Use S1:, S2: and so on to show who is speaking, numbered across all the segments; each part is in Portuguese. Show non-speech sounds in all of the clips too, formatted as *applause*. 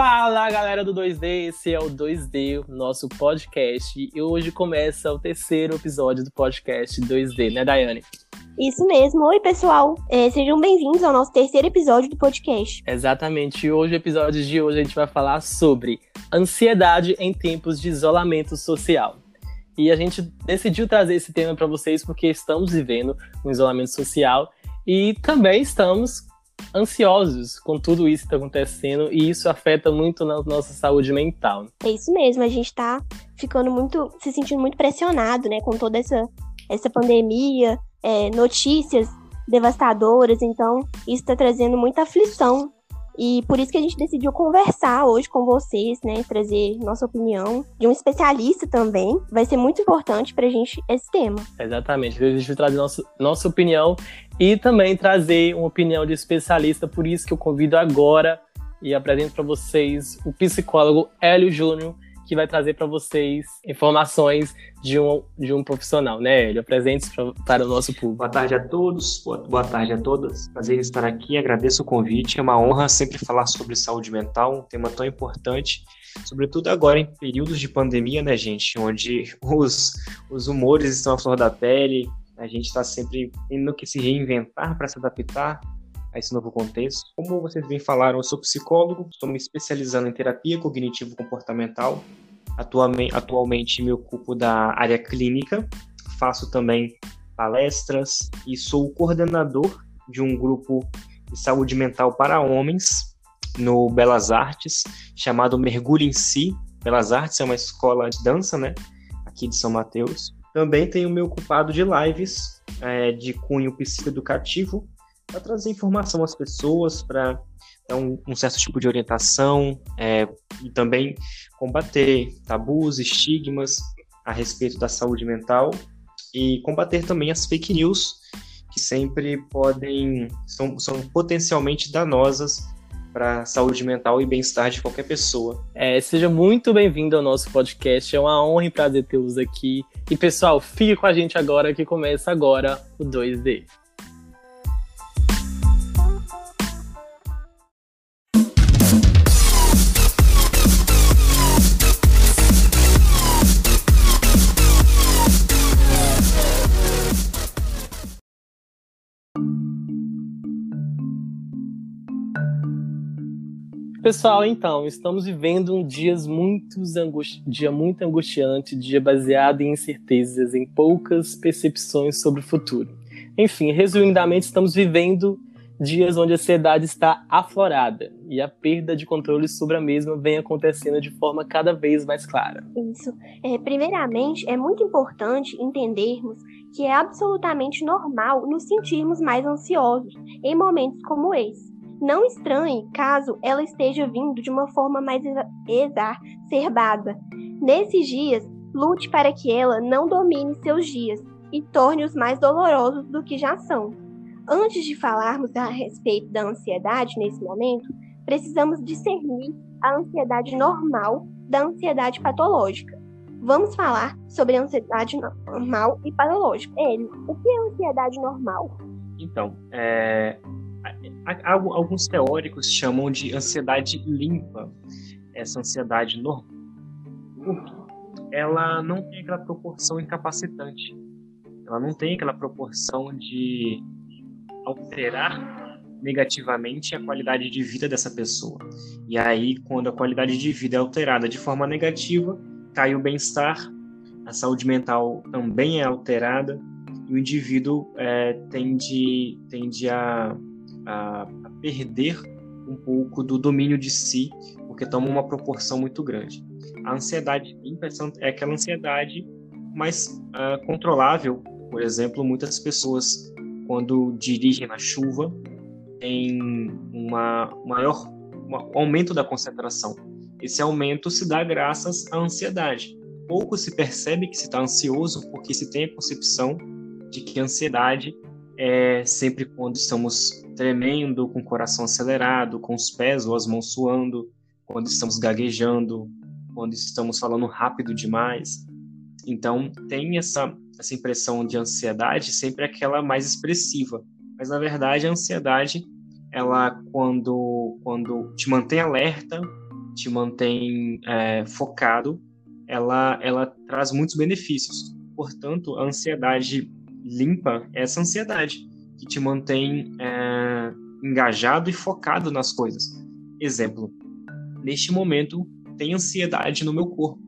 S1: Fala galera do 2D, esse é o 2D, nosso podcast, e hoje começa o terceiro episódio do podcast 2D, né, Daiane?
S2: Isso mesmo. Oi, pessoal. É, sejam bem-vindos ao nosso terceiro episódio do podcast.
S1: Exatamente. E hoje, o episódio de hoje, a gente vai falar sobre ansiedade em tempos de isolamento social. E a gente decidiu trazer esse tema para vocês porque estamos vivendo um isolamento social e também estamos ansiosos com tudo isso que está acontecendo e isso afeta muito na nossa saúde mental.
S2: É isso mesmo, a gente está ficando muito, se sentindo muito pressionado, né, com toda essa, essa pandemia, é, notícias devastadoras, então isso está trazendo muita aflição e por isso que a gente decidiu conversar hoje com vocês, né? Trazer nossa opinião de um especialista também. Vai ser muito importante para a gente esse tema.
S1: Exatamente. A gente vai trazer nossa, nossa opinião e também trazer uma opinião de especialista. Por isso que eu convido agora e apresento para vocês o psicólogo Hélio Júnior que vai trazer para vocês informações de um, de um profissional, né, Hélio? Apresente para o nosso público.
S3: Boa tarde a todos, boa, boa tarde a todas. Prazer em estar aqui, agradeço o convite. É uma honra sempre falar sobre saúde mental, um tema tão importante, sobretudo agora em períodos de pandemia, né, gente? Onde os, os humores estão à flor da pele, a gente está sempre tendo que se reinventar para se adaptar a esse novo contexto. Como vocês bem falaram, eu sou psicólogo, estou me especializando em terapia cognitivo-comportamental. Atualmente, atualmente me ocupo da área clínica, faço também palestras e sou o coordenador de um grupo de saúde mental para homens no Belas Artes, chamado Mergulho em Si. Belas Artes é uma escola de dança, né? Aqui de São Mateus. Também tenho me ocupado de lives é, de cunho psicoeducativo para trazer informação às pessoas, para dar um, um, certo tipo de orientação é, e também combater tabus, estigmas a respeito da saúde mental e combater também as fake news que sempre podem são, são potencialmente danosas para a saúde mental e bem-estar de qualquer pessoa.
S1: É, seja muito bem-vindo ao nosso podcast. É uma honra e prazer tê-los aqui. E pessoal, fique com a gente agora que começa agora o 2D. Pessoal, então, estamos vivendo um dias muito angusti dia muito angustiante, dia baseado em incertezas, em poucas percepções sobre o futuro. Enfim, resumidamente, estamos vivendo dias onde a ansiedade está aflorada e a perda de controle sobre a mesma vem acontecendo de forma cada vez mais clara.
S2: Isso. É, primeiramente, é muito importante entendermos que é absolutamente normal nos sentirmos mais ansiosos em momentos como esse. Não estranhe caso ela esteja vindo de uma forma mais exacerbada. Nesses dias, lute para que ela não domine seus dias e torne-os mais dolorosos do que já são. Antes de falarmos a respeito da ansiedade nesse momento, precisamos discernir a ansiedade normal da ansiedade patológica. Vamos falar sobre a ansiedade normal e patológica. Ele, o que é ansiedade normal?
S3: Então, é, alguns teóricos chamam de ansiedade limpa, essa ansiedade normal, porque ela não tem aquela proporção incapacitante, ela não tem aquela proporção de alterar negativamente a qualidade de vida dessa pessoa. E aí, quando a qualidade de vida é alterada de forma negativa, cai o bem-estar, a saúde mental também é alterada, e o indivíduo é, tende, tende a a, a perder um pouco do domínio de si, porque toma uma proporção muito grande. A ansiedade é aquela ansiedade mais uh, controlável. Por exemplo, muitas pessoas, quando dirigem na chuva, têm uma maior um aumento da concentração. Esse aumento se dá graças à ansiedade. Pouco se percebe que se está ansioso porque se tem a concepção de que a ansiedade é sempre quando estamos tremendo, com o coração acelerado, com os pés ou as mãos suando, quando estamos gaguejando, quando estamos falando rápido demais. Então, tem essa, essa impressão de ansiedade sempre aquela mais expressiva. Mas, na verdade, a ansiedade, ela, quando, quando te mantém alerta, te mantém é, focado, ela, ela traz muitos benefícios. Portanto, a ansiedade limpa essa ansiedade que te mantém é, engajado e focado nas coisas. Exemplo, neste momento tem ansiedade no meu corpo,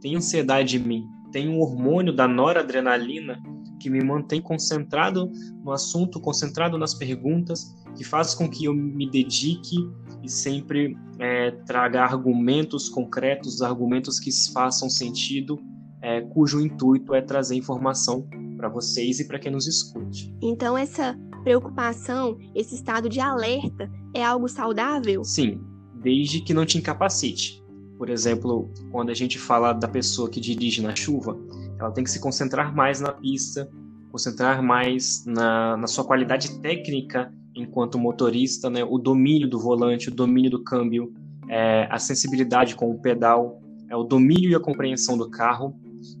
S3: tem ansiedade em mim, tem um hormônio da noradrenalina que me mantém concentrado no assunto, concentrado nas perguntas, que faz com que eu me dedique e sempre é, traga argumentos concretos, argumentos que façam sentido, é, cujo intuito é trazer informação para vocês e para quem nos escute.
S2: Então, essa preocupação, esse estado de alerta, é algo saudável?
S3: Sim, desde que não te incapacite. Por exemplo, quando a gente fala da pessoa que dirige na chuva, ela tem que se concentrar mais na pista, concentrar mais na, na sua qualidade técnica enquanto motorista, né? o domínio do volante, o domínio do câmbio, é, a sensibilidade com o pedal, é, o domínio e a compreensão do carro.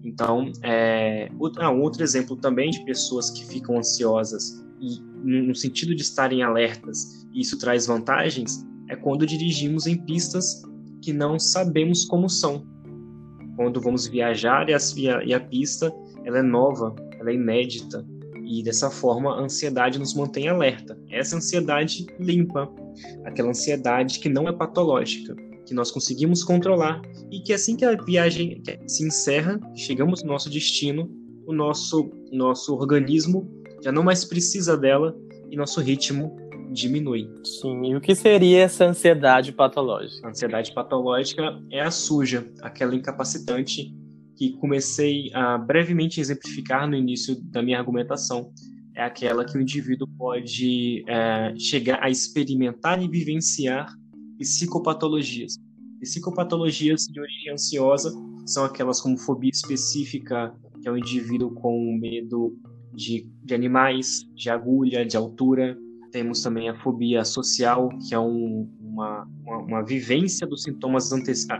S3: Então, é, outro, ah, outro exemplo também de pessoas que ficam ansiosas e no sentido de estarem alertas, e isso traz vantagens, é quando dirigimos em pistas que não sabemos como são. Quando vamos viajar e a, e a pista ela é nova, ela é inédita, e dessa forma a ansiedade nos mantém alerta. Essa ansiedade limpa, aquela ansiedade que não é patológica, que nós conseguimos controlar e que assim que a viagem se encerra, chegamos no nosso destino, o nosso nosso organismo já não mais precisa dela e nosso ritmo diminui.
S1: Sim, e o que seria essa ansiedade patológica?
S3: A ansiedade patológica é a suja, aquela incapacitante que comecei a brevemente exemplificar no início da minha argumentação. É aquela que o indivíduo pode é, chegar a experimentar e vivenciar psicopatologias. Psicopatologias de origem ansiosa são aquelas como fobia específica, que é um indivíduo com medo de, de animais, de agulha, de altura. Temos também a fobia social, que é um, uma, uma, uma, vivência dos sintomas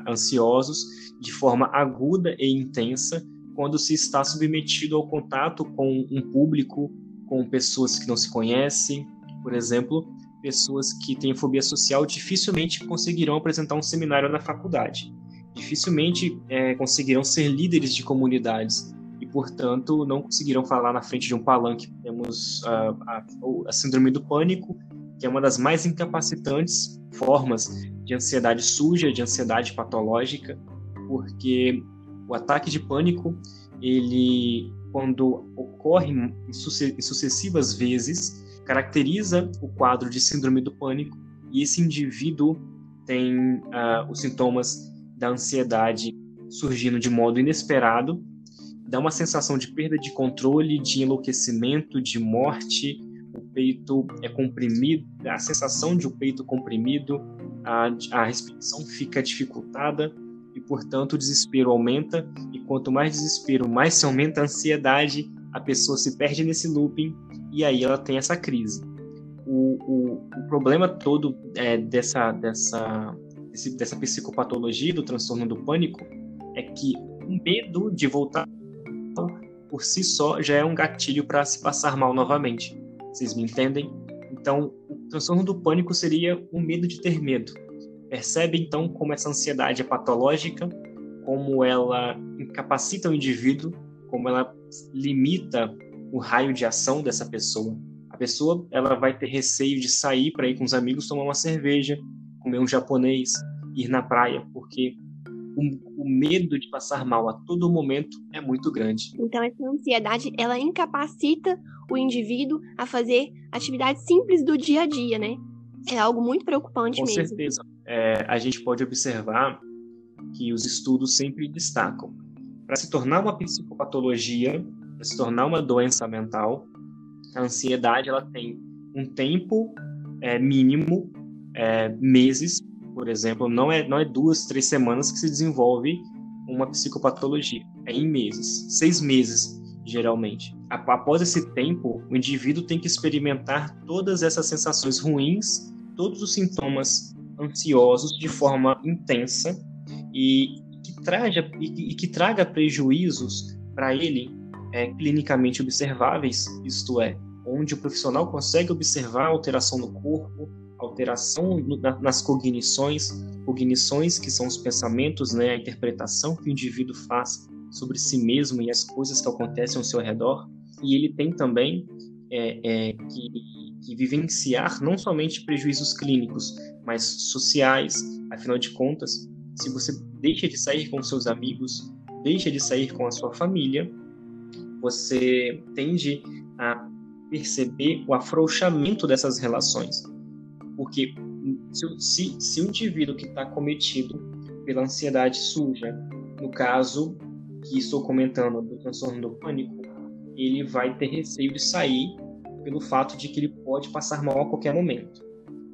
S3: ansiosos de forma aguda e intensa quando se está submetido ao contato com um público, com pessoas que não se conhecem. Por exemplo, pessoas que têm fobia social dificilmente conseguirão apresentar um seminário na faculdade, dificilmente é, conseguirão ser líderes de comunidades e, portanto, não conseguirão falar na frente de um palanque. Temos a, a, a síndrome do pânico, que é uma das mais incapacitantes formas de ansiedade suja, de ansiedade patológica, porque o ataque de pânico, ele, quando ocorre em sucessivas vezes, caracteriza o quadro de síndrome do pânico e esse indivíduo tem uh, os sintomas da ansiedade surgindo de modo inesperado, dá uma sensação de perda de controle, de enlouquecimento, de morte, o peito é comprimido, a sensação de o um peito comprimido, a, a respiração fica dificultada e, portanto, o desespero aumenta. E quanto mais desespero, mais se aumenta a ansiedade, a pessoa se perde nesse looping e aí ela tem essa crise. O, o, o problema todo é, dessa, dessa, desse, dessa psicopatologia, do transtorno do pânico, é que o medo de voltar por si só já é um gatilho para se passar mal novamente. Vocês me entendem? Então, o transtorno do pânico seria o medo de ter medo. Percebe então como essa ansiedade é patológica, como ela incapacita o indivíduo, como ela limita o raio de ação dessa pessoa. A pessoa ela vai ter receio de sair para ir com os amigos tomar uma cerveja, comer um japonês, ir na praia, porque o, o, medo de passar mal a todo momento é muito grande.
S2: Então essa ansiedade ela incapacita o indivíduo a fazer atividades simples do dia a dia, né? É algo muito preocupante
S3: Com
S2: mesmo.
S3: Com certeza. É, a gente pode observar que os estudos sempre destacam. Para se tornar uma psicopatologia, se tornar uma doença mental, a ansiedade ela tem um tempo é, mínimo, é, meses, por exemplo, não é, não é duas, três semanas que se desenvolve uma psicopatologia, é em meses, seis meses, geralmente. Após esse tempo, o indivíduo tem que experimentar todas essas sensações ruins, todos os sintomas ansiosos de forma intensa e que traga, e, que traga prejuízos para ele é, clinicamente observáveis, isto é, onde o profissional consegue observar alteração no corpo, alteração nas cognições, cognições que são os pensamentos, né, a interpretação que o indivíduo faz sobre si mesmo e as coisas que acontecem ao seu redor. E ele tem também é, é, que, que vivenciar não somente prejuízos clínicos, mas sociais. Afinal de contas, se você deixa de sair com seus amigos, deixa de sair com a sua família, você tende a perceber o afrouxamento dessas relações. Porque se, se, o indivíduo que está cometido pela ansiedade suja, no caso que estou comentando do transtorno do pânico, ele vai ter receio de sair pelo fato de que ele pode passar mal a qualquer momento.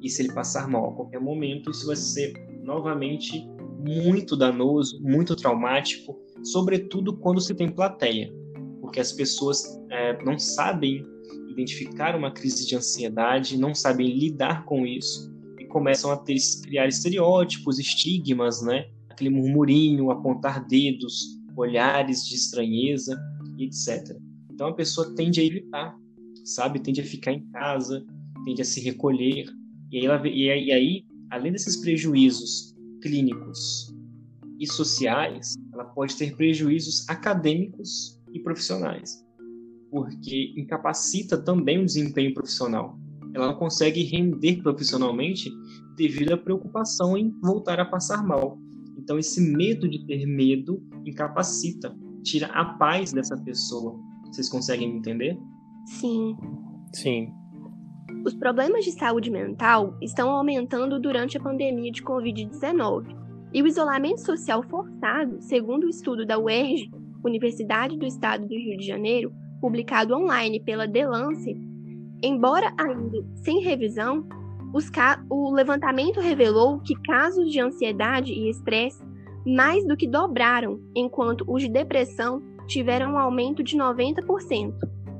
S3: E se ele passar mal a qualquer momento, isso vai ser novamente muito danoso, muito traumático, sobretudo quando se tem plateia, porque as pessoas é, não sabem identificar uma crise de ansiedade, não sabem lidar com isso e começam a ter, criar estereótipos, estigmas, né? Aquele murmurinho, apontar dedos, olhares de estranheza, etc. Então a pessoa tende a evitar, sabe? Tende a ficar em casa, tende a se recolher. E aí, ela, e aí além desses prejuízos clínicos e sociais, ela pode ter prejuízos acadêmicos e profissionais porque incapacita também o desempenho profissional. Ela não consegue render profissionalmente devido à preocupação em voltar a passar mal. Então, esse medo de ter medo incapacita, tira a paz dessa pessoa. Vocês conseguem me entender?
S2: Sim.
S1: Sim.
S2: Os problemas de saúde mental estão aumentando durante a pandemia de Covid-19. E o isolamento social forçado, segundo o estudo da UERJ, Universidade do Estado do Rio de Janeiro, publicado online pela The Lancet, embora ainda sem revisão, o levantamento revelou que casos de ansiedade e estresse mais do que dobraram, enquanto os de depressão tiveram um aumento de 90%.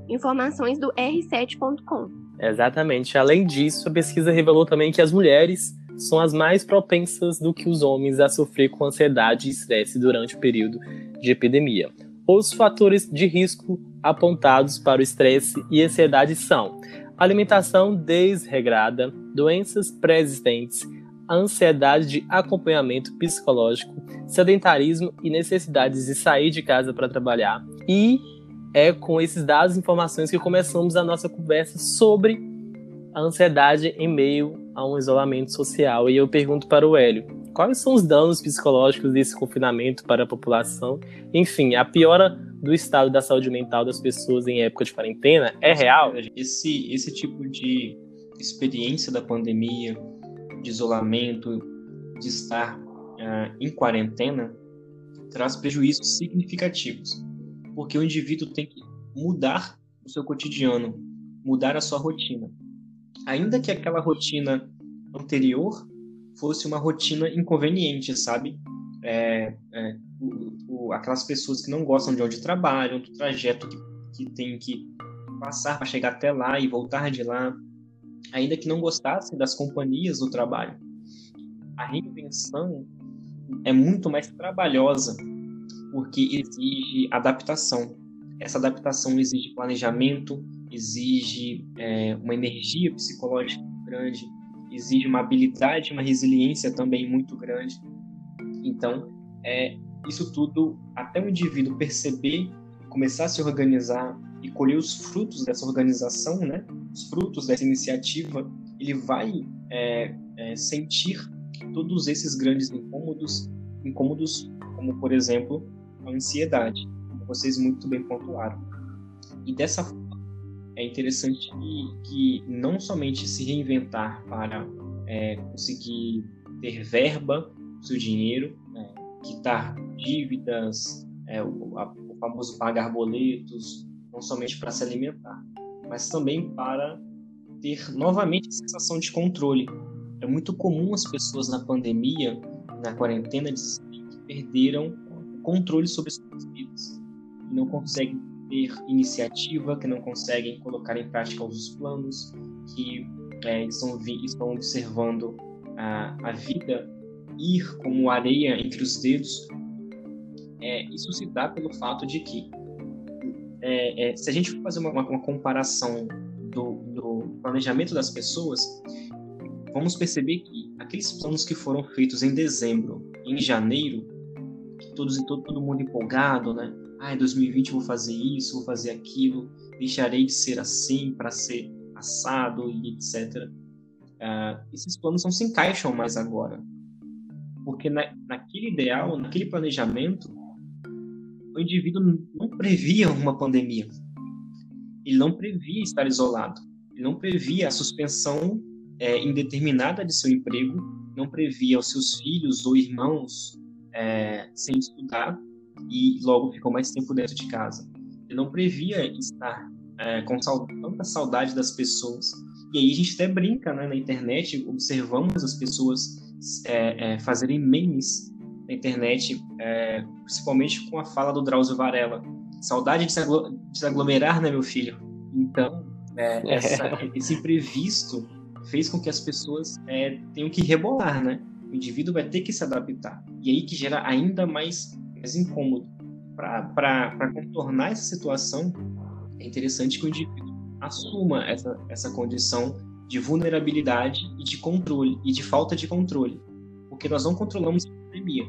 S2: Informações do R7.com.
S1: Exatamente. Além disso, a pesquisa revelou também que as mulheres são as mais propensas do que os homens a sofrer com ansiedade e estresse durante o período de epidemia. Os fatores de risco apontados para o estresse e ansiedade são alimentação desregrada, doenças pré-existentes, ansiedade de acompanhamento psicológico, sedentarismo e necessidades de sair de casa para trabalhar. E é com esses dados e informações que começamos a nossa conversa sobre a ansiedade em meio a um isolamento social. E eu pergunto para o Hélio, quais são os danos psicológicos desse confinamento para a população? Enfim, a piora do estado da saúde mental das pessoas em época de quarentena é real?
S3: Esse, esse tipo de experiência da pandemia, de isolamento, de estar uh, em quarentena, traz prejuízos significativos, porque o indivíduo tem que mudar o seu cotidiano, mudar a sua rotina. Ainda que aquela rotina anterior fosse uma rotina inconveniente, sabe? É, é, o, o, aquelas pessoas que não gostam de onde trabalham, do trajeto que, que tem que passar para chegar até lá e voltar de lá, ainda que não gostassem das companhias do trabalho. A reinvenção é muito mais trabalhosa porque exige adaptação. Essa adaptação exige planejamento, exige é, uma energia psicológica grande, exige uma habilidade, uma resiliência também muito grande. Então, é, isso tudo, até o indivíduo perceber, começar a se organizar e colher os frutos dessa organização, né? os frutos dessa iniciativa, ele vai é, é, sentir todos esses grandes incômodos, incômodos como, por exemplo, a ansiedade, como vocês muito bem pontuaram. E dessa forma, é interessante que, não somente se reinventar para é, conseguir ter verba, seu dinheiro, né, quitar dívidas, é, o, a, o famoso pagar boletos, não somente para se alimentar, mas também para ter novamente a sensação de controle. É muito comum as pessoas na pandemia, na quarentena, dizerem que perderam o controle sobre suas vidas e não conseguem ter iniciativa, que não conseguem colocar em prática os planos, que é, estão, estão observando a, a vida ir como areia entre os dedos. É, isso se dá pelo fato de que, é, é, se a gente for fazer uma, uma comparação do, do, planejamento das pessoas, vamos perceber que aqueles planos que foram feitos em dezembro, em janeiro, todos e todo, todo mundo empolgado, né? Ah, em 2020 eu vou fazer isso, vou fazer aquilo, deixarei de ser assim para ser assado e etc. Uh, esses planos não se encaixam mais agora. Porque na, naquele ideal, naquele planejamento, o indivíduo não previa uma pandemia. Ele não previa estar isolado. Ele não previa a suspensão é, indeterminada de seu emprego, não previa os seus filhos ou irmãos é, sem estudar e logo ficou mais tempo dentro de casa. Ele não previa estar é, com tanta saudade das pessoas. E aí a gente até brinca né, na internet, observamos as pessoas é, é, fazerem memes na internet, é, principalmente com a fala do Drauzio Varela. Saudade de se, de se aglomerar, né, meu filho? Então, é, essa, esse imprevisto fez com que as pessoas é, tenham que rebolar, né? O indivíduo vai ter que se adaptar. E aí que gera ainda mais, mais incômodo. Para contornar essa situação, é interessante que o indivíduo assuma essa, essa condição de vulnerabilidade e de controle, e de falta de controle. Porque nós não controlamos a pandemia,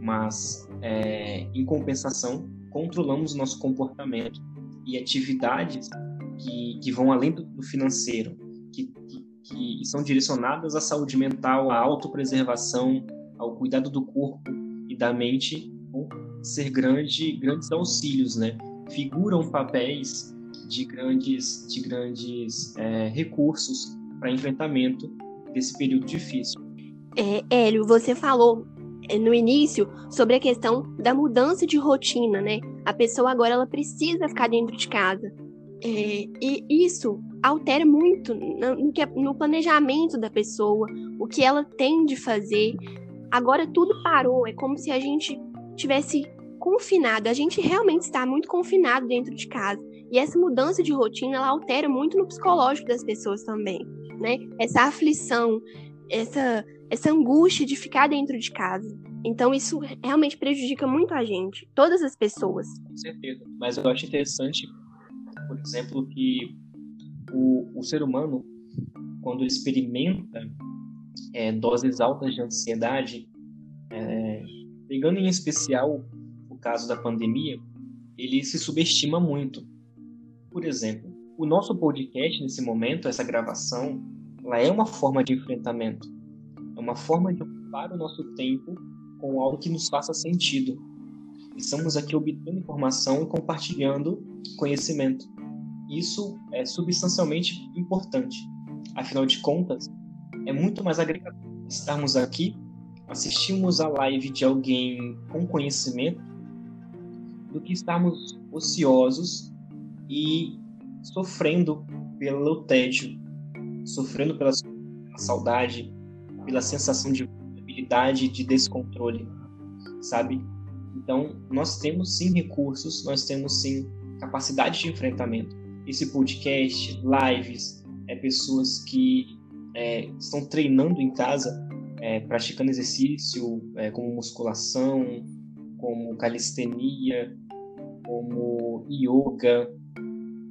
S3: mas, é, em compensação, controlamos o nosso comportamento e atividades que, que vão além do, financeiro, que, que, que são direcionadas à saúde mental, à autopreservação, ao cuidado do corpo e da mente, ser grande, grandes auxílios, né? Figuram papéis de grandes, de grandes é, recursos para enfrentamento desse período difícil.
S2: É, Hélio, você falou é, no início sobre a questão da mudança de rotina, né? A pessoa agora ela precisa ficar dentro de casa. É, e isso altera muito no, no planejamento da pessoa, o que ela tem de fazer. Agora tudo parou, é como se a gente tivesse confinado. A gente realmente está muito confinado dentro de casa. E essa mudança de rotina, ela altera muito no psicológico das pessoas também, né? Essa aflição, essa, essa angústia de ficar dentro de casa. Então isso realmente prejudica muito a gente, todas as pessoas.
S3: Com certeza. Mas eu acho interessante por exemplo, que o, o ser humano, quando experimenta é, doses altas de ansiedade, é, pegando em especial caso da pandemia, ele se subestima muito. Por exemplo, o nosso podcast nesse momento, essa gravação, ela é uma forma de enfrentamento, é uma forma de ocupar o nosso tempo com algo que nos faça sentido. Estamos aqui obtendo informação e compartilhando conhecimento. Isso é substancialmente importante. Afinal de contas, é muito mais agregador estarmos aqui, assistimos a live de alguém com conhecimento, do que estarmos ociosos e sofrendo pelo tédio, sofrendo pela saudade, pela sensação de vulnerabilidade, de descontrole, sabe? Então, nós temos sim recursos, nós temos sim capacidade de enfrentamento esse podcast, lives, é, pessoas que é, estão treinando em casa, é, praticando exercício é, como musculação, como calistenia, como yoga,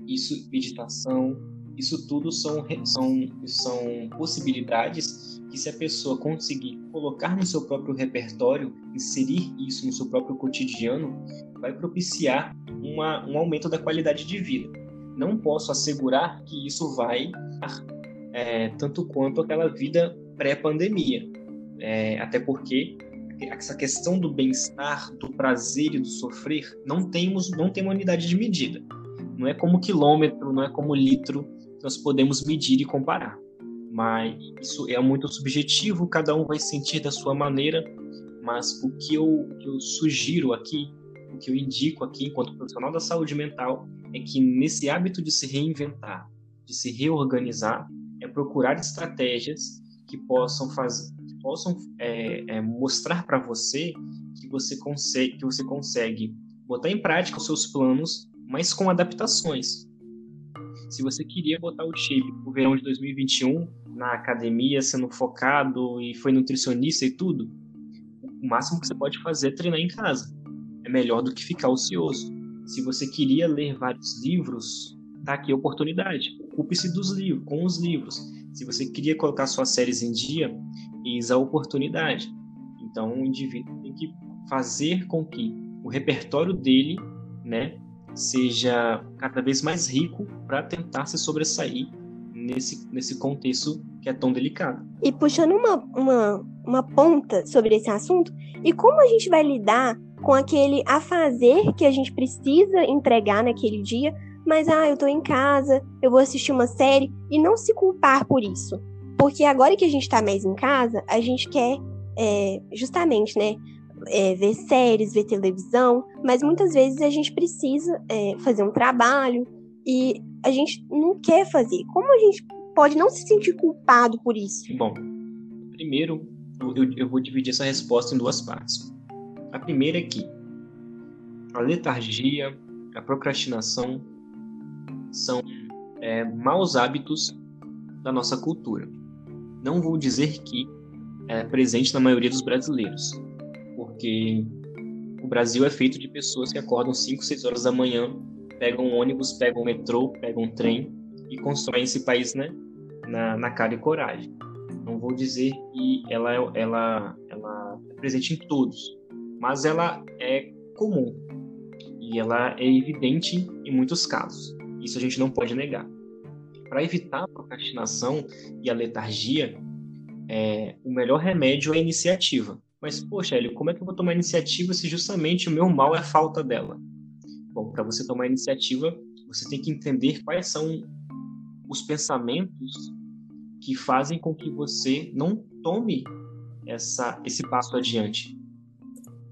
S3: isso, meditação, isso tudo são, são, são possibilidades que se a pessoa conseguir colocar no seu próprio repertório, inserir isso no seu próprio cotidiano, vai propiciar uma, um aumento da qualidade de vida não posso assegurar que isso vai é, tanto quanto aquela vida pré-pandemia. É, até porque essa questão do bem-estar, do prazer e do sofrer, não temos, não tem uma unidade de medida. Não é como quilômetro, não é como litro nós podemos medir e comparar. Mas isso é muito subjetivo, cada um vai sentir da sua maneira. Mas o que eu, eu sugiro aqui, o que eu indico aqui, enquanto profissional da saúde mental, é que nesse hábito de se reinventar, de se reorganizar, é procurar estratégias que possam fazer, possam é, é, mostrar para você que você consegue, que você consegue botar em prática os seus planos, mas com adaptações. Se você queria botar o shape o verão de 2021 na academia, sendo focado e foi nutricionista e tudo, o máximo que você pode fazer é treinar em casa. É melhor do que ficar ocioso. Se você queria ler vários livros, tá aqui a oportunidade. Ocupe-se dos livros, com os livros. Se você queria colocar suas séries em dia, eis a oportunidade. Então, o indivíduo tem que fazer com que o repertório dele, né, seja cada vez mais rico para tentar se sobressair nesse, nesse contexto que é tão delicado.
S2: E puxando uma, uma, uma ponta sobre esse assunto, e como a gente vai lidar com aquele a fazer que a gente precisa entregar naquele dia, mas ah, eu tô em casa, eu vou assistir uma série e não se culpar por isso. Porque agora que a gente tá mais em casa, a gente quer é, justamente, né, é, ver séries, ver televisão, mas muitas vezes a gente precisa é, fazer um trabalho e a gente não quer fazer. Como a gente pode não se sentir culpado por isso?
S3: Bom, primeiro eu, eu vou dividir essa resposta em duas partes. A primeira é que a letargia, a procrastinação são é, maus hábitos da nossa cultura. Não vou dizer que é presente na maioria dos brasileiros, porque o Brasil é feito de pessoas que acordam 5, 6 horas da manhã, pegam ônibus, pegam metrô, pegam trem e constroem esse país né, na, na cara e coragem. Não vou dizer que ela, ela, ela é presente em todos, mas ela é comum e ela é evidente em muitos casos. Isso a gente não pode negar. Para evitar a procrastinação e a letargia, é, o melhor remédio é a iniciativa. Mas, poxa, Hélio, como é que eu vou tomar iniciativa se justamente o meu mal é a falta dela? Bom, para você tomar iniciativa, você tem que entender quais são os pensamentos que fazem com que você não tome essa, esse passo adiante.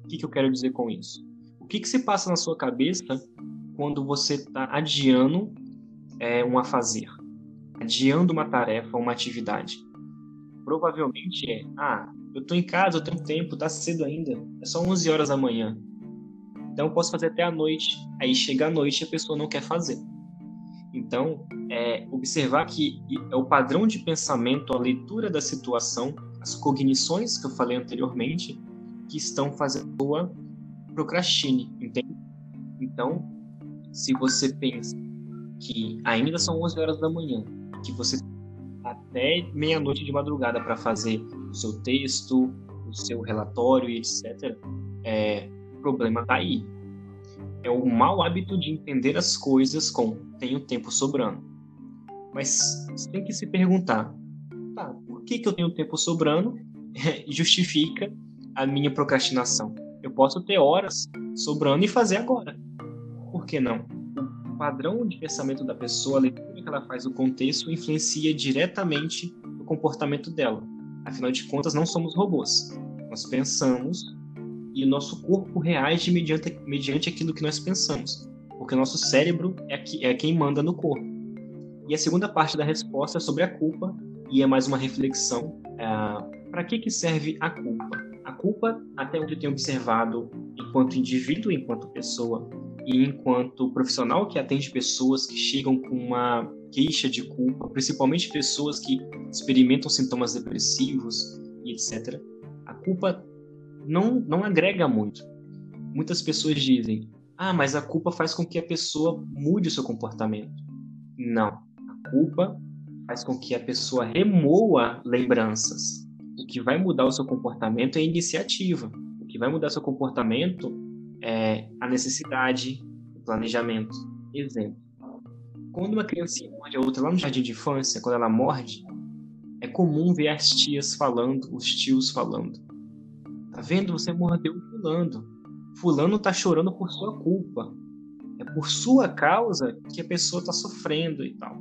S3: O que, que eu quero dizer com isso? O que, que se passa na sua cabeça quando você está adiando é, um a fazer, adiando uma tarefa, uma atividade? Provavelmente é, ah, eu estou em casa, eu tenho tempo, tá cedo ainda, é só 11 horas da manhã. Então eu posso fazer até a noite. Aí chega a noite e a pessoa não quer fazer. Então, é, observar que é o padrão de pensamento, a leitura da situação, as cognições que eu falei anteriormente, que estão fazendo a procrastine, entende? Então, se você pensa que ainda são 11 horas da manhã, que você até meia-noite de madrugada para fazer o seu texto, o seu relatório e etc., é, o problema está aí. É o mau hábito de entender as coisas com tenho tempo sobrando. Mas você tem que se perguntar, tá, por que, que eu tenho tempo sobrando *laughs* justifica a minha procrastinação? Eu posso ter horas sobrando e fazer agora. Por que não? O padrão de pensamento da pessoa, a leitura que ela faz do contexto, influencia diretamente no comportamento dela. Afinal de contas, não somos robôs. Nós pensamos e o nosso corpo reage mediante, mediante aquilo que nós pensamos, porque o nosso cérebro é, que, é quem manda no corpo. E a segunda parte da resposta é sobre a culpa, e é mais uma reflexão. É, Para que, que serve a culpa? A culpa, até onde eu tenho observado, enquanto indivíduo, enquanto pessoa, e enquanto profissional que atende pessoas que chegam com uma queixa de culpa, principalmente pessoas que experimentam sintomas depressivos e etc. A culpa não, não agrega muito. Muitas pessoas dizem: ah, mas a culpa faz com que a pessoa mude o seu comportamento. Não. A culpa faz com que a pessoa remoa lembranças. O que vai mudar o seu comportamento é a iniciativa. O que vai mudar seu comportamento é a necessidade, o planejamento. Exemplo. Quando uma criancinha morde a outra lá no jardim de infância, quando ela morde, é comum ver as tias falando, os tios falando. Tá vendo? Você mordeu fulano. Fulano tá chorando por sua culpa. É por sua causa que a pessoa tá sofrendo e tal.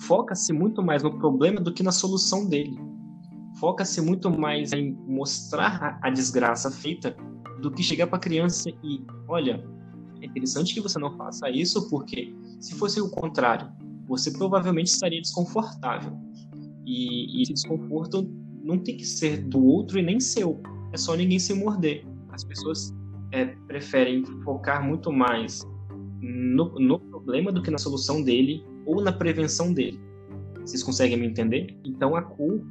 S3: Foca-se muito mais no problema do que na solução dele. Foca-se muito mais em mostrar a desgraça feita do que chegar para a criança e, olha, é interessante que você não faça isso porque se fosse o contrário, você provavelmente estaria desconfortável. E, e esse desconforto não tem que ser do outro e nem seu é só ninguém se morder. As pessoas é, preferem focar muito mais no, no, problema do que na solução dele ou na prevenção dele. Vocês conseguem me entender? Então a culpa,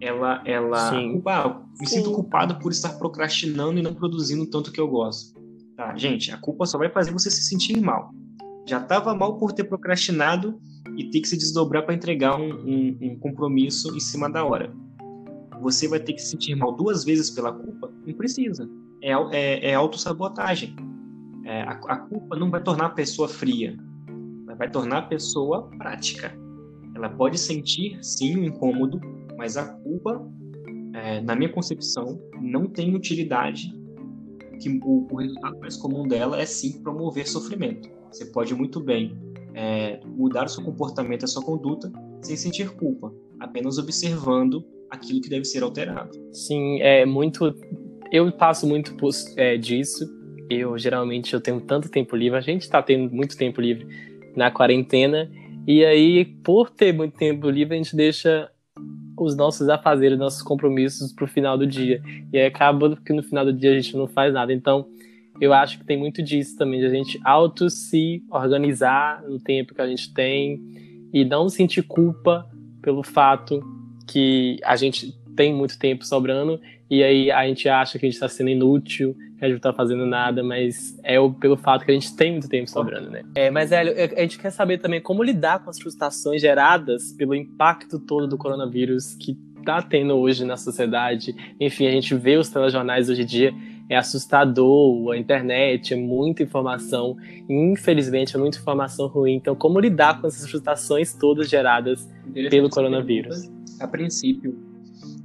S3: ela, ela, culpa, ah, me Sim. sinto culpado por estar procrastinando e não produzindo tanto que eu gosto. Tá, gente, a culpa só vai fazer você se sentir mal. Já estava mal por ter procrastinado e ter que se desdobrar para entregar um, um, um compromisso em cima da hora. Você vai ter que se sentir mal duas vezes pela culpa? Não precisa. É, é, é autossabotagem. É, a, a culpa não vai tornar a pessoa fria, vai tornar a pessoa prática. Ela pode sentir, sim, um incômodo, mas a culpa, é, na minha concepção, não tem utilidade. Que o, o, resultado mais comum dela é sim promover sofrimento. Você pode muito bem é, mudar o seu comportamento, a sua conduta, sem sentir culpa, apenas observando aquilo que deve ser alterado.
S1: Sim, é muito. Eu passo muito é, disso. Eu geralmente eu tenho tanto tempo livre. A gente está tendo muito tempo livre na quarentena. E aí, por ter muito tempo livre, a gente deixa os nossos afazeres, nossos compromissos para o final do dia. E aí acaba que no final do dia a gente não faz nada. Então, eu acho que tem muito disso também, de a gente auto se organizar no tempo que a gente tem e não sentir culpa pelo fato que a gente tem muito tempo sobrando e aí a gente acha que a gente está sendo inútil, que a gente não tá fazendo nada, mas é pelo fato que a gente tem muito tempo sobrando, né? É, mas, Hélio, a gente quer saber também como lidar com as frustrações geradas pelo impacto todo do coronavírus que tá tendo hoje na sociedade. Enfim, a gente vê os telejornais hoje em dia, é assustador, a internet, é muita informação, infelizmente é muita informação ruim. Então, como lidar com essas frustrações todas geradas pelo coronavírus?
S3: A princípio,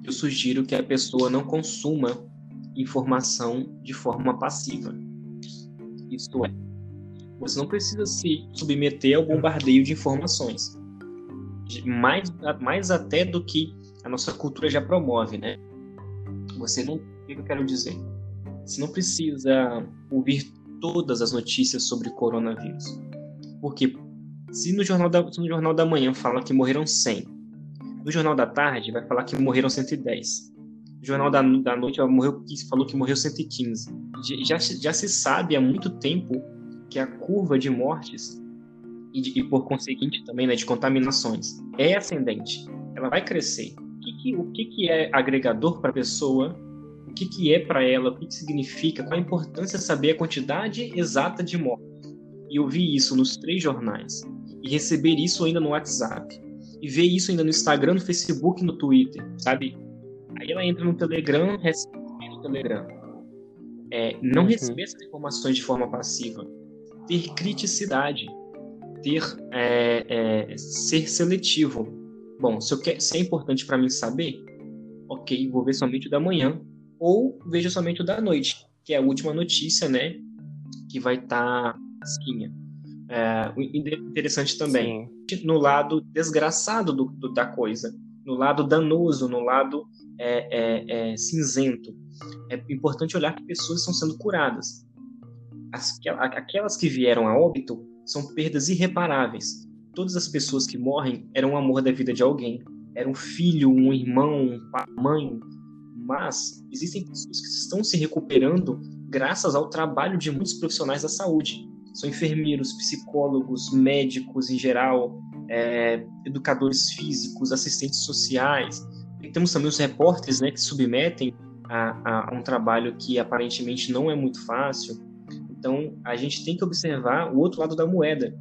S3: eu sugiro que a pessoa não consuma informação de forma passiva. Isto é, você não precisa se submeter ao bombardeio de informações. Mais, mais até do que a nossa cultura já promove, né? Você não. O que eu quero dizer? Você não precisa ouvir todas as notícias sobre coronavírus. Porque se no jornal da, no jornal da manhã fala que morreram 100, no jornal da tarde vai falar que morreram 110. O jornal da, da noite morreu, falou que morreu 115. Já, já se sabe há muito tempo que a curva de mortes e, de, e por conseguinte também né, de contaminações é ascendente. Ela vai crescer. O que, que o que, que é agregador para a pessoa? O que, que é para ela? O que, que significa? Qual a importância saber a quantidade exata de mortes? E eu vi isso nos três jornais. E receber isso ainda no WhatsApp. E ver isso ainda no Instagram, no Facebook no Twitter, sabe? Aí ela entra no Telegram, recebe no Telegram. É, não uhum. receber essas informações de forma passiva. Ter criticidade. Ter, é, é, ser seletivo. Bom, se, eu quer, se é importante para mim saber, ok, vou ver somente o da manhã. Ou vejo somente o da noite, que é a última notícia, né? Que vai estar tá. É, interessante também, Sim. No lado desgraçado do, do, da coisa, no lado danoso, no lado é, é, é, cinzento. É importante olhar que pessoas estão sendo curadas. As, aquelas que vieram a óbito são perdas irreparáveis. Todas as pessoas que morrem eram o amor da vida de alguém. Era um filho, um irmão, uma mãe. Mas existem pessoas que estão se recuperando graças ao trabalho de muitos profissionais da saúde. São enfermeiros, psicólogos, médicos em geral, é, educadores físicos, assistentes sociais, e temos também os repórteres né, que submetem a, a, um trabalho que aparentemente não é muito fácil. Então, a gente tem que observar o outro lado da moeda.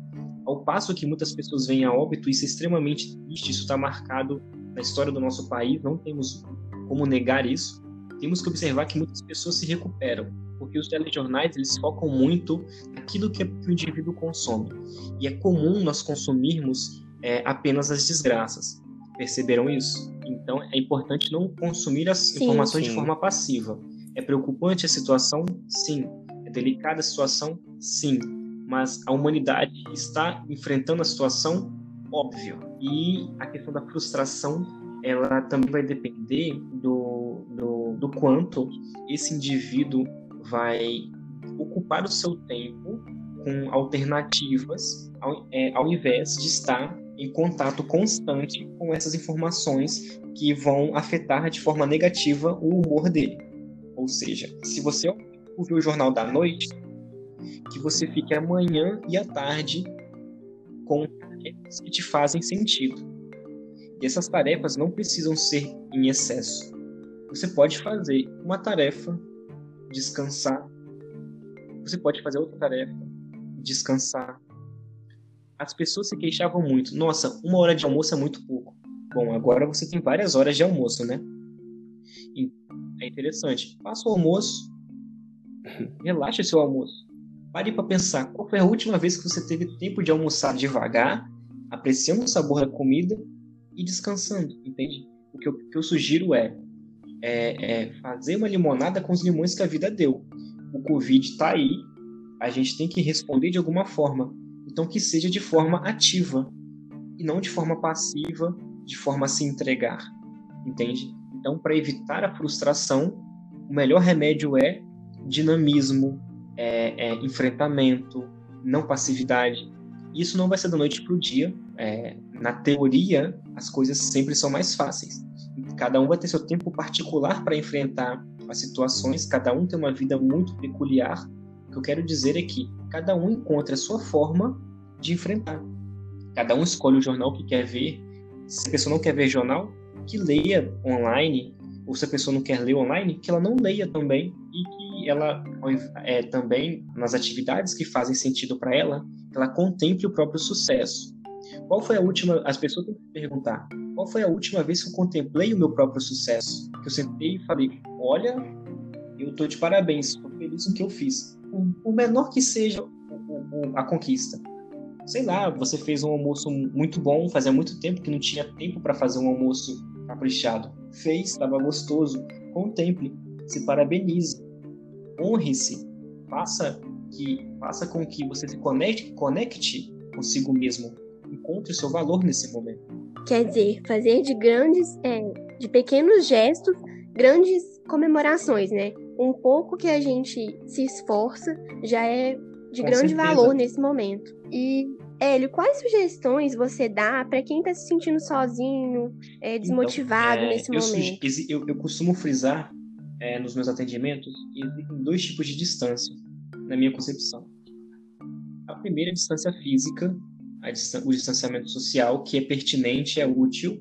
S3: Ao passo que muitas pessoas vêm a óbito, isso é extremamente triste, isso está marcado na história do nosso país, não temos como negar isso. Temos que observar que muitas pessoas se recuperam, porque os telejornais eles focam muito naquilo que o indivíduo consome. E é comum nós consumirmos é, apenas as desgraças. Perceberam isso? Então é importante não consumir as sim, informações sim. de forma passiva. É preocupante a situação? Sim. É delicada a situação? Sim. Mas a humanidade está enfrentando a situação? Óbvio. E a questão da frustração, ela também vai depender do, do, do quanto esse indivíduo vai ocupar o seu tempo com alternativas ao, é, ao invés de estar em contato constante com essas informações que vão afetar de forma negativa o humor dele. Ou seja, se você ouvir o jornal da noite, que você fique amanhã e à tarde com tarefas que te fazem sentido. E essas tarefas não precisam ser em excesso. Você pode fazer uma tarefa, descansar. Você pode fazer outra tarefa, descansar as pessoas se queixavam muito. Nossa, uma hora de almoço é muito pouco. Bom, agora você tem várias horas de almoço, né? E é interessante. Faça o almoço, *laughs* relaxe seu almoço. Pare para pensar qual foi a última vez que você teve tempo de almoçar devagar, apreciando o sabor da comida e descansando, entende? O que eu, que eu sugiro é, é, é, fazer uma limonada com os limões que a vida deu. O Covid está aí, a gente tem que responder de alguma forma. Então que seja de forma ativa e não de forma passiva, de forma a se entregar, entende? Então, para evitar a frustração, o melhor remédio é dinamismo, é, é enfrentamento, não passividade. Isso não vai ser da noite para o dia. É, na teoria, as coisas sempre são mais fáceis. Cada um vai ter seu tempo particular para enfrentar as situações, cada um tem uma vida muito peculiar. O que eu quero dizer é que cada um encontra a sua forma de enfrentar. Cada um escolhe o jornal que quer ver. Se a pessoa não quer ver jornal, que leia online, ou se a pessoa não quer ler online, que ela não leia também e que ela é, também nas atividades que fazem sentido para ela, ela contemple o próprio sucesso. Qual foi a última? As pessoas têm que perguntar. Qual foi a última vez que eu contemplei o meu próprio sucesso? Que eu sentei e falei: Olha, eu tô de parabéns, estou feliz com o que eu fiz. O, menor que seja a conquista. Sei lá, você fez um almoço muito bom, fazia muito tempo que não tinha tempo para fazer um almoço caprichado. Fez, estava gostoso. Contemple, se parabenize, honre-se, faça que faça com que você se conecte, conecte consigo mesmo, encontre seu valor nesse momento.
S2: Quer dizer, fazer de grandes, é, de pequenos gestos, grandes comemorações, né? Um pouco que a gente se esforça já é de com grande certeza. valor nesse momento. E Hélio, quais sugestões você dá para quem está se sentindo sozinho, é, desmotivado então, é, nesse
S3: eu
S2: momento?
S3: Eu, eu, costumo frisar é, nos meus atendimentos existem dois tipos de distância, na minha concepção. A primeira é a distância física, distan o distanciamento social, que é pertinente, é útil.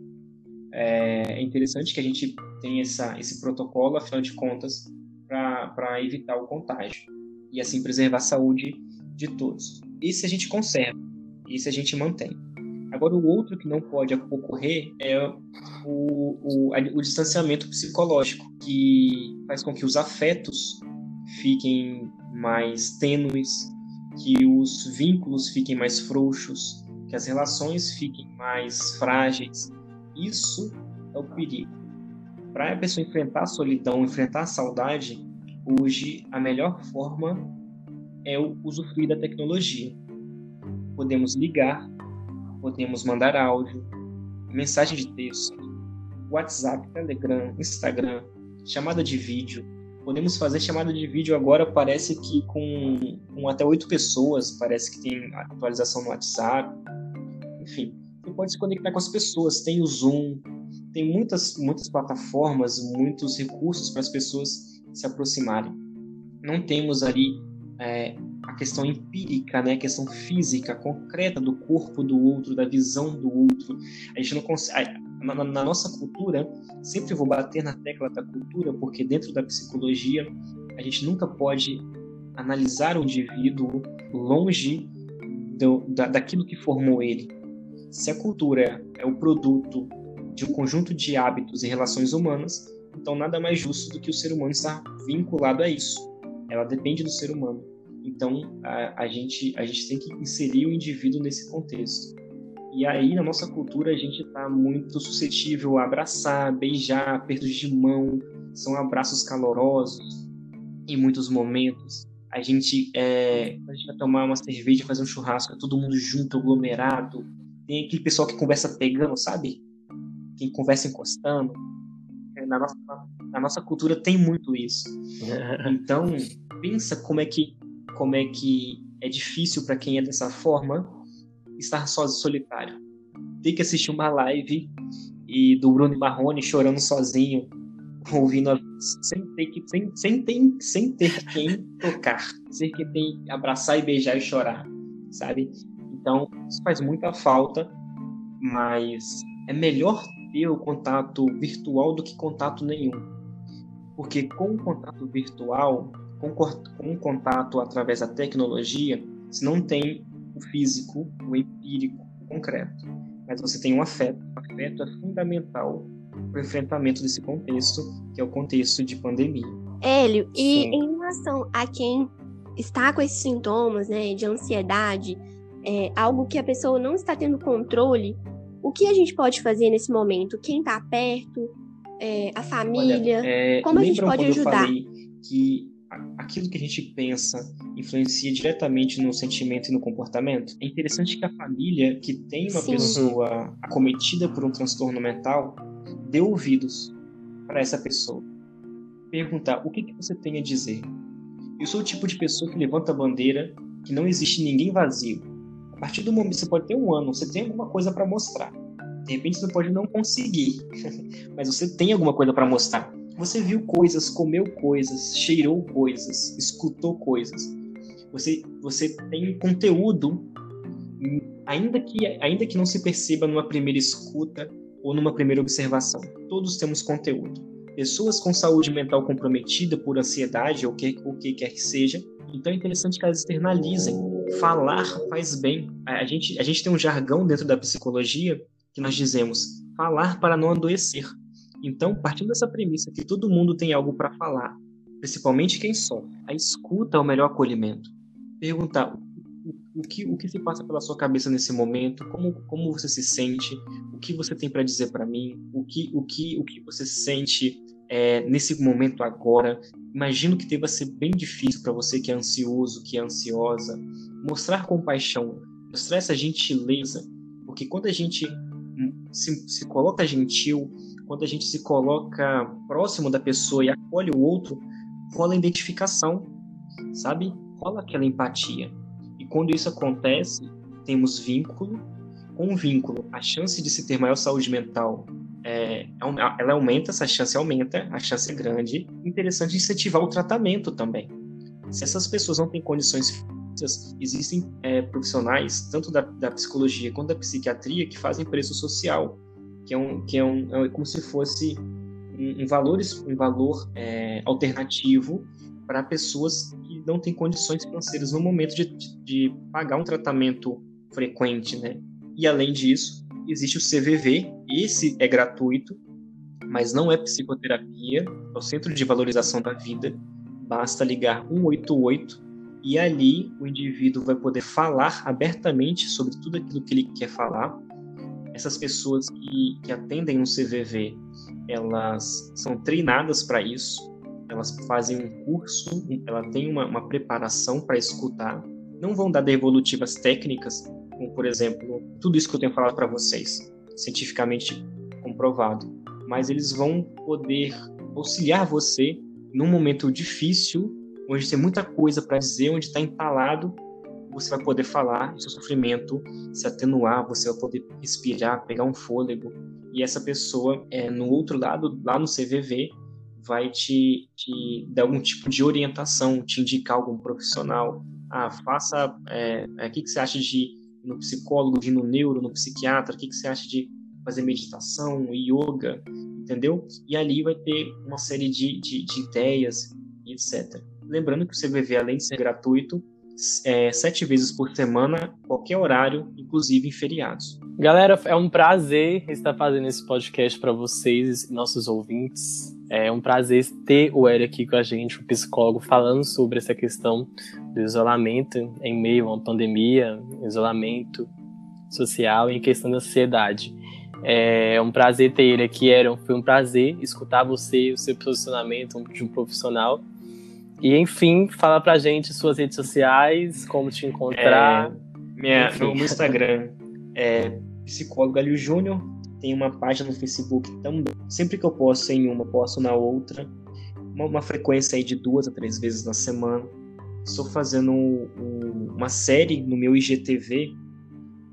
S3: É, é interessante que a gente tenha essa, esse protocolo, afinal de contas, para evitar o contágio e assim preservar a saúde de todos. Isso a gente conserva. Isso a gente mantém. Agora, o outro que não pode ocorrer é o, o, o, distanciamento psicológico, que faz com que os afetos fiquem mais tênues, que os vínculos fiquem mais frouxos, que as relações fiquem mais frágeis. Isso é o perigo. Para a pessoa enfrentar a solidão, enfrentar a saudade, hoje a melhor forma é o usufruir da tecnologia podemos ligar, podemos mandar áudio, mensagem de texto, WhatsApp, Telegram, Instagram, chamada de vídeo. Podemos fazer chamada de vídeo agora, parece que com, com até oito pessoas, parece que tem atualização no WhatsApp. Enfim, você pode se conectar com as pessoas, tem o Zoom, tem muitas, muitas plataformas, muitos recursos para as pessoas se aproximarem. Não temos ali é, a questão empírica, né, a questão física, concreta do corpo do outro, da visão do outro. A gente não consegue. Na, na, nossa cultura, sempre vou bater na tecla da cultura, porque dentro da psicologia a gente nunca pode analisar o indivíduo longe do, da, daquilo que formou ele. Se a cultura é o produto de um conjunto de hábitos e relações humanas, então nada mais justo do que o ser humano estar vinculado a isso. Ela depende do ser humano. Então, a, a, gente, a gente tem que inserir o indivíduo nesse contexto. E aí, na nossa cultura, a gente está muito suscetível a abraçar, beijar, apertos de mão, são abraços calorosos em muitos momentos. A gente, é, a gente vai tomar uma cerveja, fazer um churrasco, é todo mundo junto, aglomerado. Tem aquele pessoal que conversa pegando, sabe? Quem conversa encostando. É, na nossa, na nossa cultura tem muito isso. *laughs* Então, pensa como é que como é que é difícil para quem é dessa forma estar sozinho, solitário. Ter que assistir uma live e do Bruno Marrone chorando sozinho, ouvindo a, sem ter que sem, sem, ter, sem ter quem tocar, sem ter quem abraçar e beijar e chorar, sabe? Então isso faz muita falta, mas é melhor ter o contato virtual do que contato nenhum, porque com o contato virtual com, com contato através da tecnologia, se não tem o físico, o empírico, o concreto. Mas você tem um afeto. O afeto é fundamental para o enfrentamento desse contexto, que é o contexto de pandemia.
S2: Hélio, e Sim. em relação a quem está com esses sintomas né, de ansiedade, é, algo que a pessoa não está tendo controle, o que a gente pode fazer nesse momento? Quem está perto? É, a família?
S3: Olha, é,
S2: como a gente pode ajudar?
S3: Que aquilo que a gente pensa influencia diretamente no sentimento e no comportamento. É interessante que a família que tem uma Sim. pessoa acometida por um transtorno mental dê ouvidos para essa pessoa. Perguntar o que, que você tem a dizer. Eu sou o tipo de pessoa que levanta a bandeira que não existe ninguém vazio. A partir do momento você pode ter um ano, você tem alguma coisa para mostrar. De repente você pode não conseguir, *laughs* mas você tem alguma coisa para mostrar. Você viu coisas, comeu coisas, cheirou coisas, escutou coisas. Você, você tem conteúdo, ainda que, ainda que não se perceba numa primeira escuta ou numa primeira observação. Todos temos conteúdo. Pessoas com saúde mental comprometida por ansiedade ou que, o que quer que seja, então é interessante que elas externalizem. Falar faz bem. A gente, a gente tem um jargão dentro da psicologia que nós dizemos falar para não adoecer. Então, partindo dessa premissa que todo mundo tem algo para falar, principalmente quem sofre, a escuta é o melhor acolhimento. Perguntar o, o, que, o que se passa pela sua cabeça nesse momento, como, como você se sente, o que você tem para dizer para mim, o que, o, que, o que você sente é, nesse momento agora. Imagino que deva ser bem difícil para você que é ansioso, que é ansiosa. Mostrar compaixão, mostrar essa gentileza, porque quando a gente se, se coloca gentil, quando a gente se coloca próximo da pessoa e acolhe o outro, rola identificação, sabe? Rola aquela empatia. E quando isso acontece, temos vínculo. Com vínculo, a chance de se ter maior saúde mental é, ela aumenta, essa chance aumenta, a chance é grande. Interessante incentivar o tratamento também. Se essas pessoas não têm condições existem é, profissionais, tanto da, da, psicologia quanto da psiquiatria, que fazem preço social que é, um, que é, um, é como se fosse um, um valor, um valor é, alternativo para pessoas que não têm condições financeiras no momento de, de, pagar um tratamento frequente, né? E além disso, existe o CVV, esse é gratuito, mas não é psicoterapia, é o Centro de Valorização da Vida. Basta ligar 188 e ali o indivíduo vai poder falar abertamente sobre tudo aquilo que ele quer falar essas pessoas que, que atendem no CVV, elas são treinadas para isso, elas fazem um curso, ela tem uma, uma preparação para escutar, não vão dar devolutivas técnicas, como por exemplo, tudo isso que eu tenho falado para vocês, cientificamente comprovado, mas eles vão poder auxiliar você num momento difícil, onde tem muita coisa para dizer, onde está entalado você vai poder falar, seu sofrimento se atenuar, você vai poder respirar, pegar um fôlego. E essa pessoa, é, no outro lado, lá no CVV, vai te, te dar algum tipo de orientação, te indicar algum profissional. Ah, faça. É, é, o que, que você acha de ir no psicólogo, de ir no neuro, no psiquiatra? O que, que você acha de fazer meditação, yoga? Entendeu? E ali vai ter uma série de, de, de ideias etc. Lembrando que o CVV, além de ser gratuito, é, sete vezes por semana, qualquer horário, inclusive em feriados.
S1: Galera, é um prazer estar fazendo esse podcast para vocês, nossos ouvintes. É um prazer ter o Hélio aqui com a gente, o psicólogo, falando sobre essa questão do isolamento em meio a uma pandemia, isolamento social em questão da ansiedade. É um prazer ter ele aqui, Aaron. Foi um prazer escutar você, o seu posicionamento de um profissional e enfim, fala pra gente suas redes sociais, como te encontrar.
S3: É, minha, no Instagram é psicólogo Alio Júnior. Tem uma página no Facebook também. Sempre que eu posto em uma, posto na outra. Uma, uma frequência aí de duas a três vezes na semana. Estou fazendo um, um, uma série no meu IGTV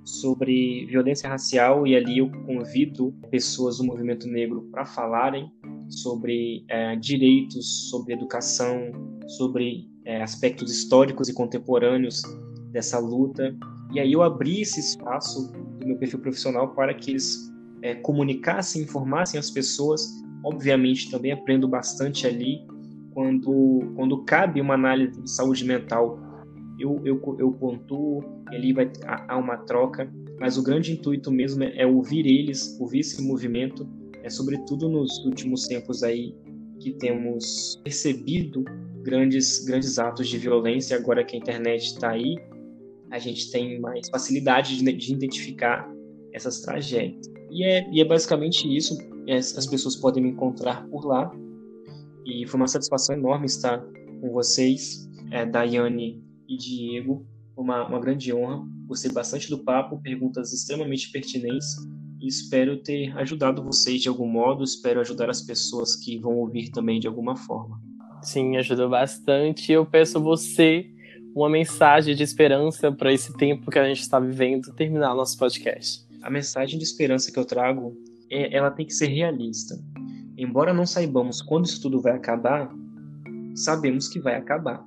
S3: sobre violência racial e ali eu convido pessoas do movimento negro para falarem sobre é, direitos, sobre educação, sobre é, aspectos históricos e contemporâneos dessa luta. E aí eu abri esse espaço do meu perfil profissional para que eles é, comunicassem, informassem as pessoas. Obviamente também aprendo bastante ali quando, quando cabe uma análise de saúde mental eu, eu, eu pontuo, ali vai há uma troca, mas o grande intuito mesmo é, ouvir eles, ouvir esse movimento, é sobretudo nos últimos tempos aí que temos percebido grandes grandes atos de violência. Agora que a internet está aí a gente tem mais facilidade de, de identificar essas tragédias. E é, e é basicamente isso. As pessoas podem me encontrar por lá. E foi uma satisfação enorme estar com vocês é, Daiane e Diego. Uma, uma grande honra. Gostei bastante do papo, perguntas extremamente pertinentes espero ter ajudado vocês de algum modo. Espero ajudar as pessoas que vão ouvir também de alguma forma.
S1: Sim, ajudou bastante. Eu peço a você uma mensagem de esperança para esse tempo que a gente está vivendo, terminar nosso podcast.
S3: A mensagem de esperança que eu trago, é, ela tem que ser realista. Embora não saibamos quando isso tudo vai acabar, sabemos que vai acabar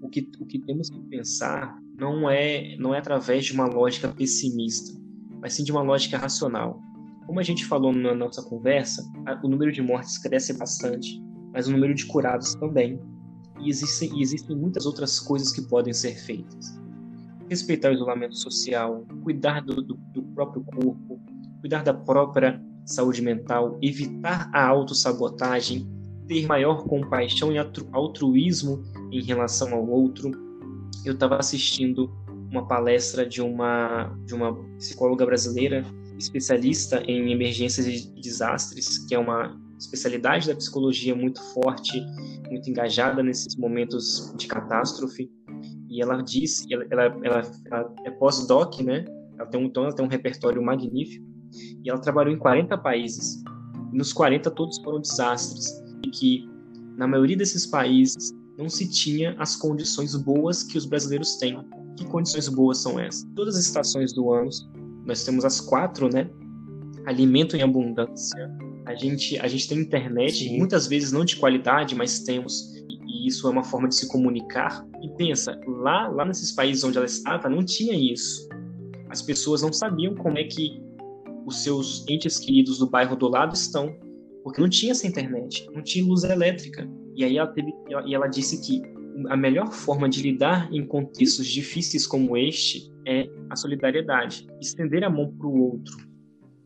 S3: o que, o que temos que pensar não é, não é através de uma lógica pessimista, mas sim de uma lógica racional. Como a gente falou na nossa conversa, o número de mortes cresce bastante, mas o número de curados também. E existem, e existem muitas outras coisas que podem ser feitas. Respeitar o isolamento social, cuidar do, do, do próprio corpo, cuidar da própria saúde mental, evitar a autossabotagem, ter maior compaixão e altruísmo em relação ao outro. Eu estava assistindo uma palestra de uma, de uma psicóloga brasileira especialista em emergências e desastres, que é uma especialidade da psicologia muito forte, muito engajada nesses momentos de catástrofe. E ela disse, ela, ela, ela, ela é pós-doc, né? Ela tem, um, então ela tem um repertório magnífico. E ela trabalhou em 40 países. Nos 40 todos foram desastres. E que, na maioria desses países, não se tinha as condições boas que os brasileiros têm. Que condições boas são essas? Todas as estações do ano, nós temos as quatro, né? Alimento em abundância. A gente, a gente tem internet, Sim. muitas vezes não de qualidade, mas temos. E isso é uma forma de se comunicar. E pensa, lá, lá nesses países onde ela estava, não tinha isso. As pessoas não sabiam como é que os seus entes queridos do bairro do lado estão, porque não tinha essa internet, não tinha luz elétrica. E aí ela, teve, e ela disse que a melhor forma de lidar em contextos difíceis como este é a solidariedade, estender a mão para o outro.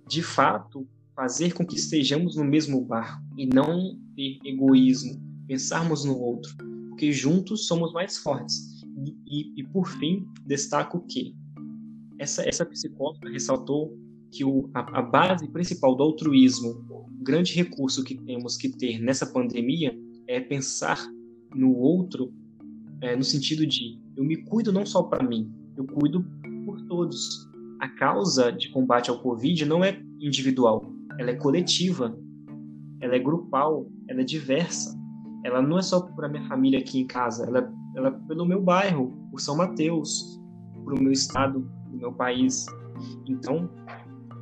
S3: De fato, fazer com que estejamos no mesmo barco e não ter egoísmo, pensarmos no outro, porque juntos somos mais fortes. E, e, e por fim, destaco que essa, essa psicóloga ressaltou que o, a, a base principal do altruísmo, o grande recurso que temos que ter nessa pandemia, é pensar no outro é, no sentido de eu me cuido não só para mim, eu cuido por todos. A causa de combate ao Covid não é individual, ela é coletiva, ela é grupal, ela é diversa. Ela não é só para minha família aqui em casa, ela, ela é pelo meu bairro, por São Mateus, para o meu estado, o meu país. Então,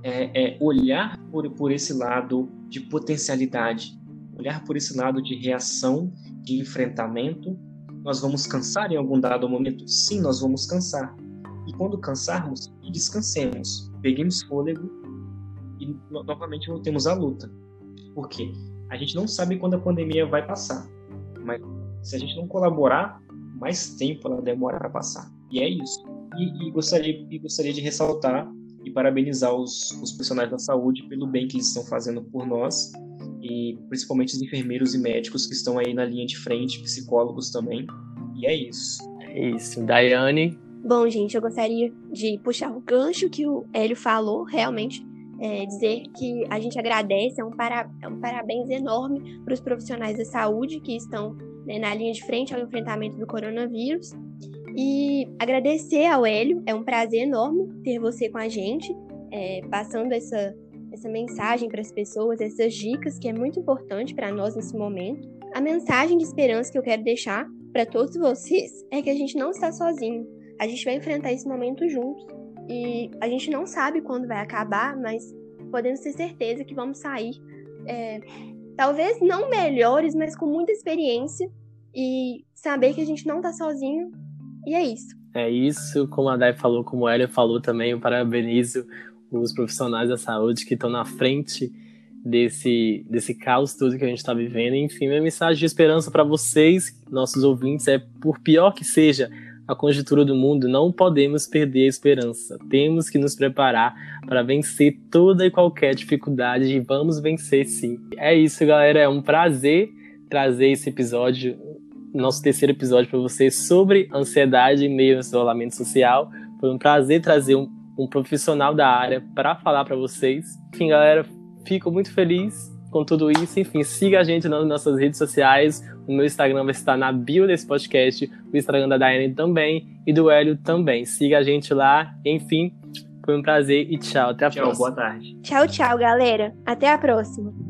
S3: é, é olhar por, por esse lado de potencialidade, olhar por esse lado de reação, de enfrentamento. Nós vamos cansar em algum dado momento? Sim, nós vamos cansar. E quando cansarmos, descansemos, peguemos fôlego e novamente voltemos à luta. Por quê? A gente não sabe quando a pandemia vai passar, mas se a gente não colaborar, mais tempo ela demora para passar. E é isso. E, e, gostaria, e gostaria de ressaltar e parabenizar os, os profissionais da saúde pelo bem que eles estão fazendo por nós e principalmente os enfermeiros e médicos que estão aí na linha de frente, psicólogos também. E é isso.
S1: É isso. Daiane?
S2: Bom, gente, eu gostaria de puxar o gancho que o Hélio falou, realmente. É, dizer que a gente agradece, é um, para, é um parabéns enorme para os profissionais da saúde que estão né, na linha de frente ao enfrentamento do coronavírus. E agradecer ao Hélio, é um prazer enorme ter você com a gente, é, passando essa, essa mensagem para as pessoas, essas dicas que é muito importante para nós nesse momento. A mensagem de esperança que eu quero deixar para todos vocês é que a gente não está sozinho. A gente vai enfrentar esse momento juntos. E a gente não sabe quando vai acabar, mas podemos ter certeza que vamos sair, é, talvez não melhores, mas com muita experiência e saber que a gente não está sozinho. E é isso.
S1: É isso, como a Dai falou, como a Elia falou também, eu parabenizo os profissionais da saúde que estão na frente desse, desse caos todo que a gente está vivendo. Enfim, minha mensagem de esperança para vocês, nossos ouvintes, é por pior que seja a conjuntura do mundo, não podemos perder a esperança. Temos que nos preparar para vencer toda e qualquer dificuldade e vamos vencer sim. É isso, galera. É um prazer trazer esse episódio, nosso terceiro episódio para vocês sobre ansiedade em meio ao isolamento social. Foi um prazer trazer um, um profissional da área para falar para vocês. Enfim, galera, fico muito feliz com tudo isso. Enfim, siga a gente nas nossas redes sociais. O meu Instagram vai estar na bio desse podcast, o Instagram da Daiane também e do Hélio também. Siga a gente lá. Enfim, foi um prazer e tchau. Até a
S3: tchau,
S1: próxima.
S3: Boa tarde.
S2: Tchau, tchau, galera. Até a próxima.